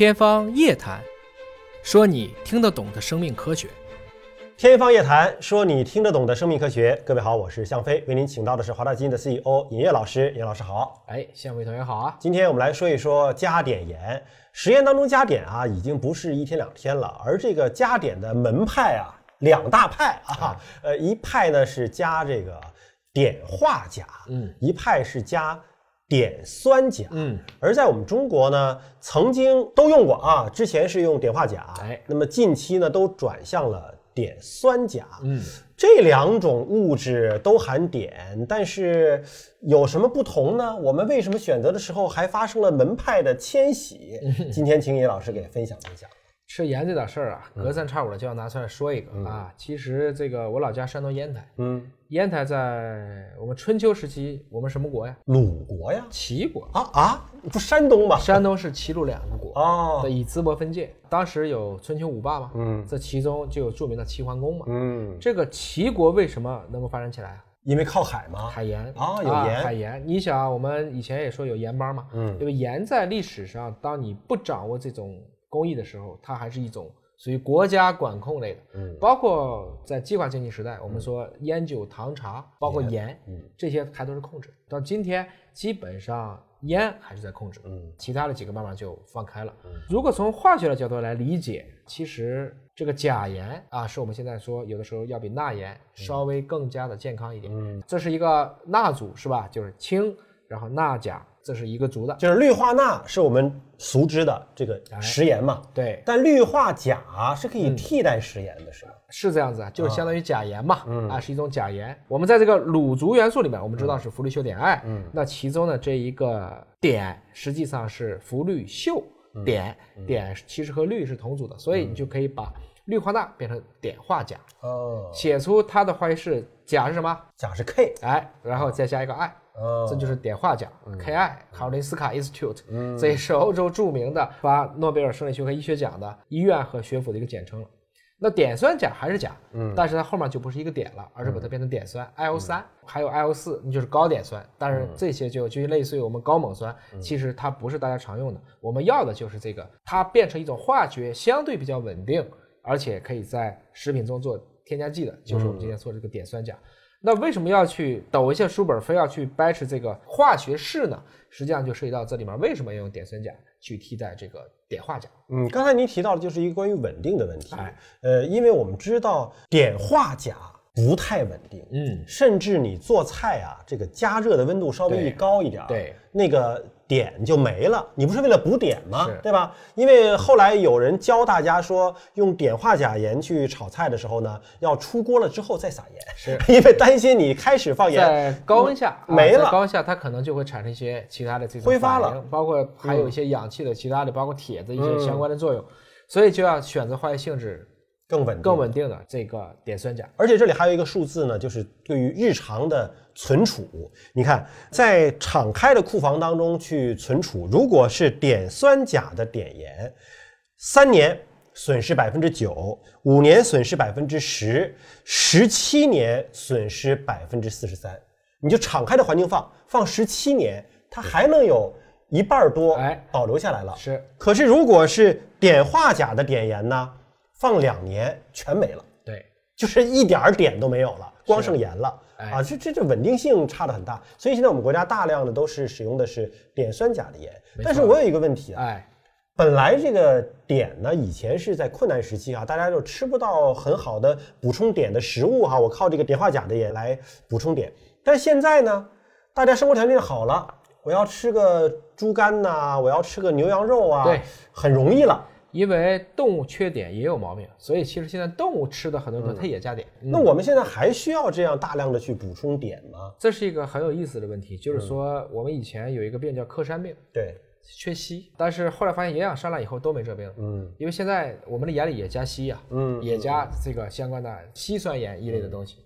天方夜谭，说你听得懂的生命科学。天方夜谭，说你听得懂的生命科学。各位好，我是向飞，为您请到的是华大基因的 CEO 尹烨老师。尹老师好，哎，向飞同学好啊！今天我们来说一说加碘盐。实验当中加碘啊，已经不是一天两天了，而这个加碘的门派啊，两大派啊，呃，一派呢是加这个碘化钾，嗯，一派是加。碘酸钾，嗯，而在我们中国呢，曾经都用过啊，之前是用碘化钾，哎，那么近期呢都转向了碘酸钾，嗯，这两种物质都含碘，但是有什么不同呢？我们为什么选择的时候还发生了门派的迁徙？今天请尹老师给分享分享。吃盐这点事儿啊，隔三差五的就要拿出来说一个啊。其实这个我老家山东烟台，嗯，烟台在我们春秋时期，我们什么国呀？鲁国呀？齐国啊啊，不山东吗？山东是齐鲁两个国哦，以淄博分界。当时有春秋五霸嘛，嗯，这其中就有著名的齐桓公嘛，嗯，这个齐国为什么能够发展起来啊？因为靠海嘛？海盐啊，有盐。海盐，你想我们以前也说有盐帮嘛，嗯，因为盐在历史上，当你不掌握这种。工艺的时候，它还是一种属于国家管控类的，嗯，包括在计划经济时代，我们说烟酒糖茶，包括盐，嗯，这些还都是控制。到今天，基本上烟还是在控制，嗯，其他的几个慢慢就放开了。如果从化学的角度来理解，其实这个钾盐啊，是我们现在说有的时候要比钠盐稍微更加的健康一点。嗯，这是一个钠组是吧？就是氢，然后钠钾。这是一个族的，就是氯化钠是我们熟知的这个食盐嘛？对。但氯化钾是可以替代食盐的，是吧？是这样子啊，就是相当于钾盐嘛，啊，是一种钾盐。我们在这个卤族元素里面，我们知道是氟氯溴碘铵，嗯，那其中的这一个碘实际上是氟氯溴碘，碘其实和氯是同组的，所以你就可以把氯化钠变成碘化钾，哦，写出它的化学式，钾是什么？钾是 K，哎，然后再加一个氦。这就是碘化钾，Ki，卡罗林斯卡 Institute，这也是欧洲著名的发诺贝尔生理学和医学奖的医院和学府的一个简称了。那碘酸钾还是钾，嗯，但是它后面就不是一个碘了，而是把它变成碘酸 i o 三，还有 i o 四，那就是高碘酸。但是这些就就类似于我们高锰酸，其实它不是大家常用的。我们要的就是这个，它变成一种化学相对比较稳定，而且可以在食品中做添加剂的，就是我们今天说这个碘酸钾。那为什么要去抖一下书本，非要去掰扯这个化学式呢？实际上就涉及到这里面为什么要用碘酸钾去替代这个碘化钾？嗯，刚才您提到的就是一个关于稳定的问题。哎，呃，因为我们知道碘化钾不太稳定，嗯，甚至你做菜啊，这个加热的温度稍微一高一点，对，那个。碘就没了，你不是为了补碘吗？对吧？因为后来有人教大家说，用碘化钾盐去炒菜的时候呢，要出锅了之后再撒盐，是。因为担心你开始放盐，在高温下没了，高温下它可能就会产生一些其他的这种挥发了，包括还有一些氧气的其他的，包括铁的一些相关的作用，所以就要选择化学性质。更稳更稳定的这个碘酸钾，而且这里还有一个数字呢，就是对于日常的存储，你看在敞开的库房当中去存储，如果是碘酸钾的碘盐，三年损失百分之九，五年损失百分之十，十七年损失百分之四十三。你就敞开的环境放放十七年，它还能有一半多哎保留下来了。是，可是如果是碘化钾的碘盐呢？放两年全没了，对，就是一点儿碘都没有了，光剩盐了啊！这这这稳定性差的很大，所以现在我们国家大量的都是使用的是碘酸钾的盐。但是我有一个问题啊，哎，本来这个碘呢，以前是在困难时期啊，大家就吃不到很好的补充碘的食物哈，我靠这个碘化钾的盐来补充碘。但现在呢，大家生活条件好了，我要吃个猪肝呐，我要吃个牛羊肉啊，对，很容易了。因为动物缺碘也有毛病，所以其实现在动物吃的很多东西它也加碘。那我们现在还需要这样大量的去补充碘吗？这是一个很有意思的问题，就是说我们以前有一个病叫克山病，对，缺硒，但是后来发现营养上来以后都没这病。嗯，因为现在我们的盐里也加硒呀，嗯，也加这个相关的硒酸盐一类的东西。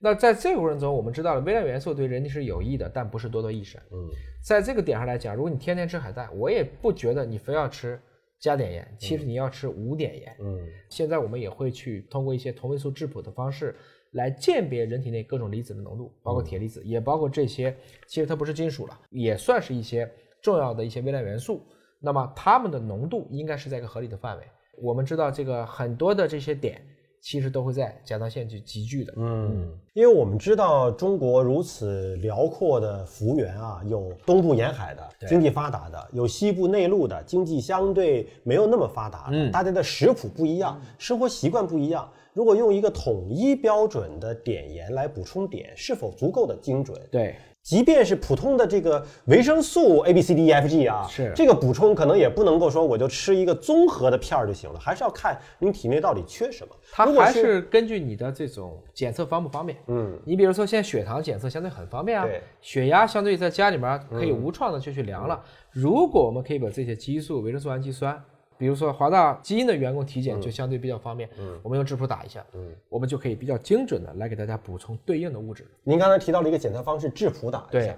那在这个过程中，我们知道了微量元素对人体是有益的，但不是多多益善。嗯，在这个点上来讲，如果你天天吃海带，我也不觉得你非要吃。加碘盐，其实你要吃无碘盐。嗯，现在我们也会去通过一些同位素质谱的方式来鉴别人体内各种离子的浓度，包括铁离子，也包括这些，其实它不是金属了，也算是一些重要的一些微量元素。那么它们的浓度应该是在一个合理的范围。我们知道这个很多的这些点。其实都会在甲状腺去集聚的。嗯，因为我们知道中国如此辽阔的幅员啊，有东部沿海的经济发达的，有西部内陆的经济相对没有那么发达的。大家的食谱不一样，生活习惯不一样。如果用一个统一标准的碘盐来补充碘，是否足够的精准？对。即便是普通的这个维生素 A B C D E F G 啊，是这个补充可能也不能够说我就吃一个综合的片儿就行了，还是要看您体内到底缺什么。它还是根据你的这种检测方不方便。嗯，你比如说现在血糖检测相对很方便啊，血压相对在家里面可以无创的就去量了。如果我们可以把这些激素、维生素、氨基酸。比如说华大基因的员工体检就相对比较方便，嗯，我们用质谱打一下，嗯，我们就可以比较精准的来给大家补充对应的物质。您刚才提到了一个检测方式，质谱打一下。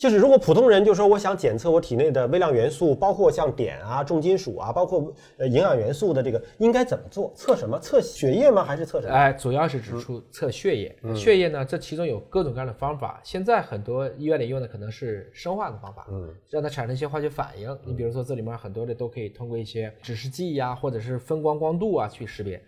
就是如果普通人就说我想检测我体内的微量元素，包括像碘啊、重金属啊，包括呃营养元素的这个，应该怎么做？测什么？测血液吗？还是测什么？哎，主要是指出测血液。血液呢，这其中有各种各样的方法。现在很多医院里用的可能是生化的方法，嗯，让它产生一些化学反应。你比如说这里面很多的都可以通过一些指示剂呀，或者是分光光度啊去识别。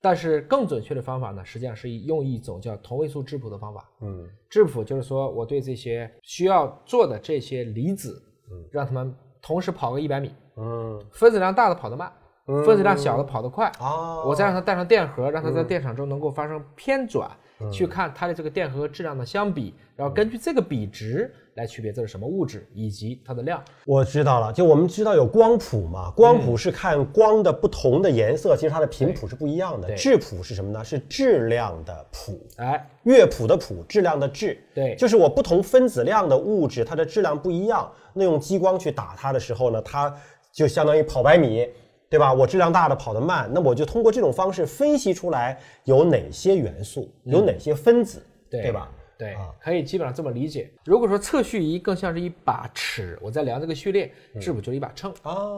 但是更准确的方法呢，实际上是用一种叫同位素质谱的方法。嗯，质谱就是说我对这些需要做的这些离子，嗯，让他们同时跑个一百米。嗯，分子量大的跑得慢，分子量小的跑得快。哦，我再让它带上电荷，让它在电场中能够发生偏转。去看它的这个电荷质量的相比，然后根据这个比值来区别这是什么物质以及它的量。我知道了，就我们知道有光谱嘛，光谱是看光的不同的颜色，其实它的频谱是不一样的。质谱是什么呢？是质量的谱，哎，乐谱的谱，质量的质。对，就是我不同分子量的物质，它的质量不一样，那用激光去打它的时候呢，它就相当于跑百米。对吧？我质量大的跑得慢，那我就通过这种方式分析出来有哪些元素，有哪些分子，对吧？对，可以基本上这么理解。如果说测序仪更像是一把尺，我在量这个序列，质谱就是一把秤，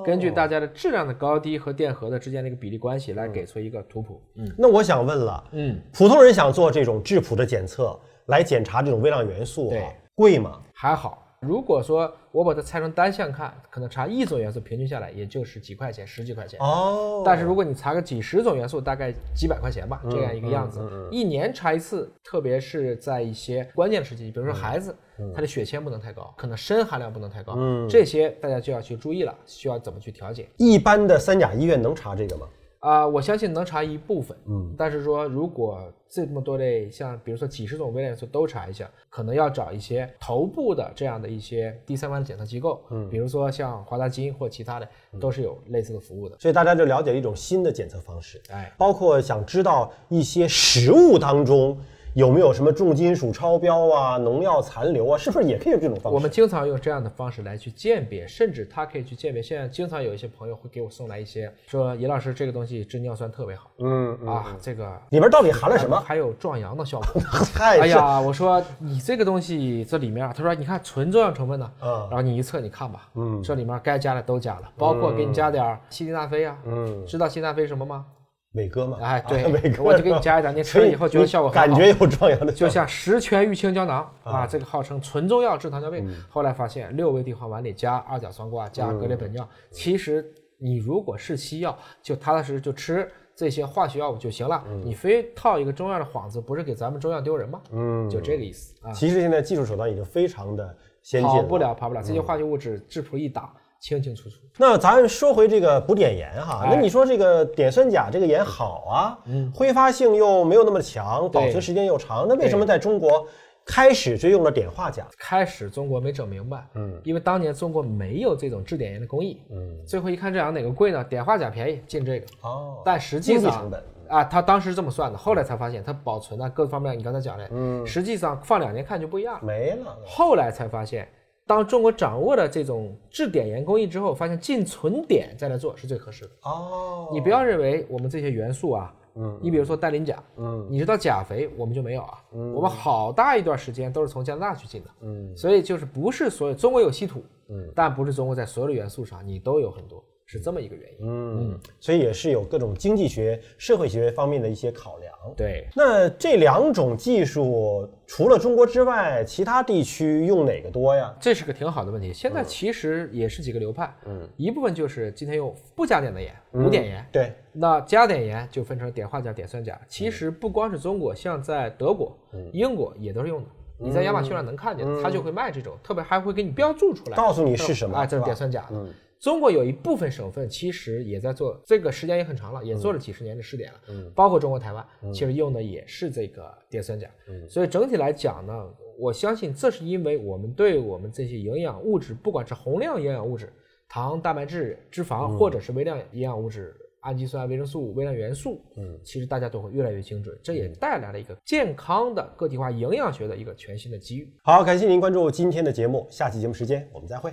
根据大家的质量的高低和电荷的之间的一个比例关系来给出一个图谱。嗯，那我想问了，嗯，普通人想做这种质谱的检测来检查这种微量元素，对，贵吗？还好。如果说我把它拆成单项看，可能查一种元素平均下来也就是几块钱、十几块钱哦。但是如果你查个几十种元素，大概几百块钱吧，这样一个样子。一年查一次，特别是在一些关键的时期，比如说孩子，他的血铅不能太高，可能砷含量不能太高，这些大家就要去注意了，需要怎么去调节。一般的三甲医院能查这个吗？啊，我相信能查一部分，嗯，但是说如果这么多类，像比如说几十种微量元素都查一下，可能要找一些头部的这样的一些第三方检测机构，嗯，比如说像华大基因或其他的，都是有类似的服务的。所以大家就了解一种新的检测方式，哎，包括想知道一些食物当中。有没有什么重金属超标啊、农药残留啊？是不是也可以用这种方式？我们经常用这样的方式来去鉴别，甚至它可以去鉴别。现在经常有一些朋友会给我送来一些，说尹老师这个东西治尿酸特别好。嗯啊，这个里面到底含了什么？还有壮阳的效果。哎呀，我说你这个东西这里面，他说你看纯中药成分呢。嗯。然后你一测，你看吧。嗯。这里面该加的都加了，包括给你加点西地那非啊。嗯。知道西地那非什么吗？伟哥嘛，哎，对，伟哥我就给你加一点，你吃了以后觉得效果很好，感觉有壮阳的，就像十全玉清胶囊啊，这个号称纯中药治糖尿病，后来发现六味地黄丸里加二甲双胍，加格列本脲，其实你如果是西药，就踏踏实实就吃这些化学药物就行了，你非套一个中药的幌子，不是给咱们中药丢人吗？嗯，就这个意思啊。其实现在技术手段已经非常的先进，跑不了，跑不了，这些化学物质质谱一打。清清楚楚。那咱说回这个补碘盐哈，那你说这个碘酸钾这个盐好啊，挥发性又没有那么强，保存时间又长，那为什么在中国开始就用了碘化钾？开始中国没整明白，嗯，因为当年中国没有这种制碘盐的工艺，嗯，最后一看这两个哪个贵呢？碘化钾便宜，进这个。哦，但实际上啊，他当时这么算的，后来才发现它保存啊各方面，你刚才讲的，嗯，实际上放两年看就不一样，没了。后来才发现。当中国掌握了这种制碘盐工艺之后，发现进纯碘再来做是最合适的。哦。你不要认为我们这些元素啊，嗯，你比如说氮磷钾，嗯，你知道钾肥我们就没有啊，嗯，我们好大一段时间都是从加拿大去进的，嗯，所以就是不是所有中国有稀土，嗯，但不是中国在所有的元素上你都有很多。是这么一个原因。嗯，所以也是有各种经济学、社会学方面的一些考量。对，那这两种技术除了中国之外，其他地区用哪个多呀？这是个挺好的问题。现在其实也是几个流派，嗯，一部分就是今天用不加碘的盐，无碘盐。对，那加碘盐就分成碘化钾、碘酸钾。其实不光是中国，像在德国、英国也都是用的。你在亚马逊上能看见，他就会卖这种，特别还会给你标注出来，告诉你是什么。啊，这是碘酸钾的。中国有一部分省份其实也在做，这个时间也很长了，也做了几十年的试点了。嗯，包括中国台湾，其实用的也是这个碘酸钾。嗯，所以整体来讲呢，我相信这是因为我们对我们这些营养物质，不管是宏量营养物质，糖、蛋白质、脂肪，或者是微量营养物质，氨基酸、维生素、微量元素，嗯，其实大家都会越来越精准，这也带来了一个健康的个体化营养学的一个全新的机遇。好，感谢您关注今天的节目，下期节目时间我们再会。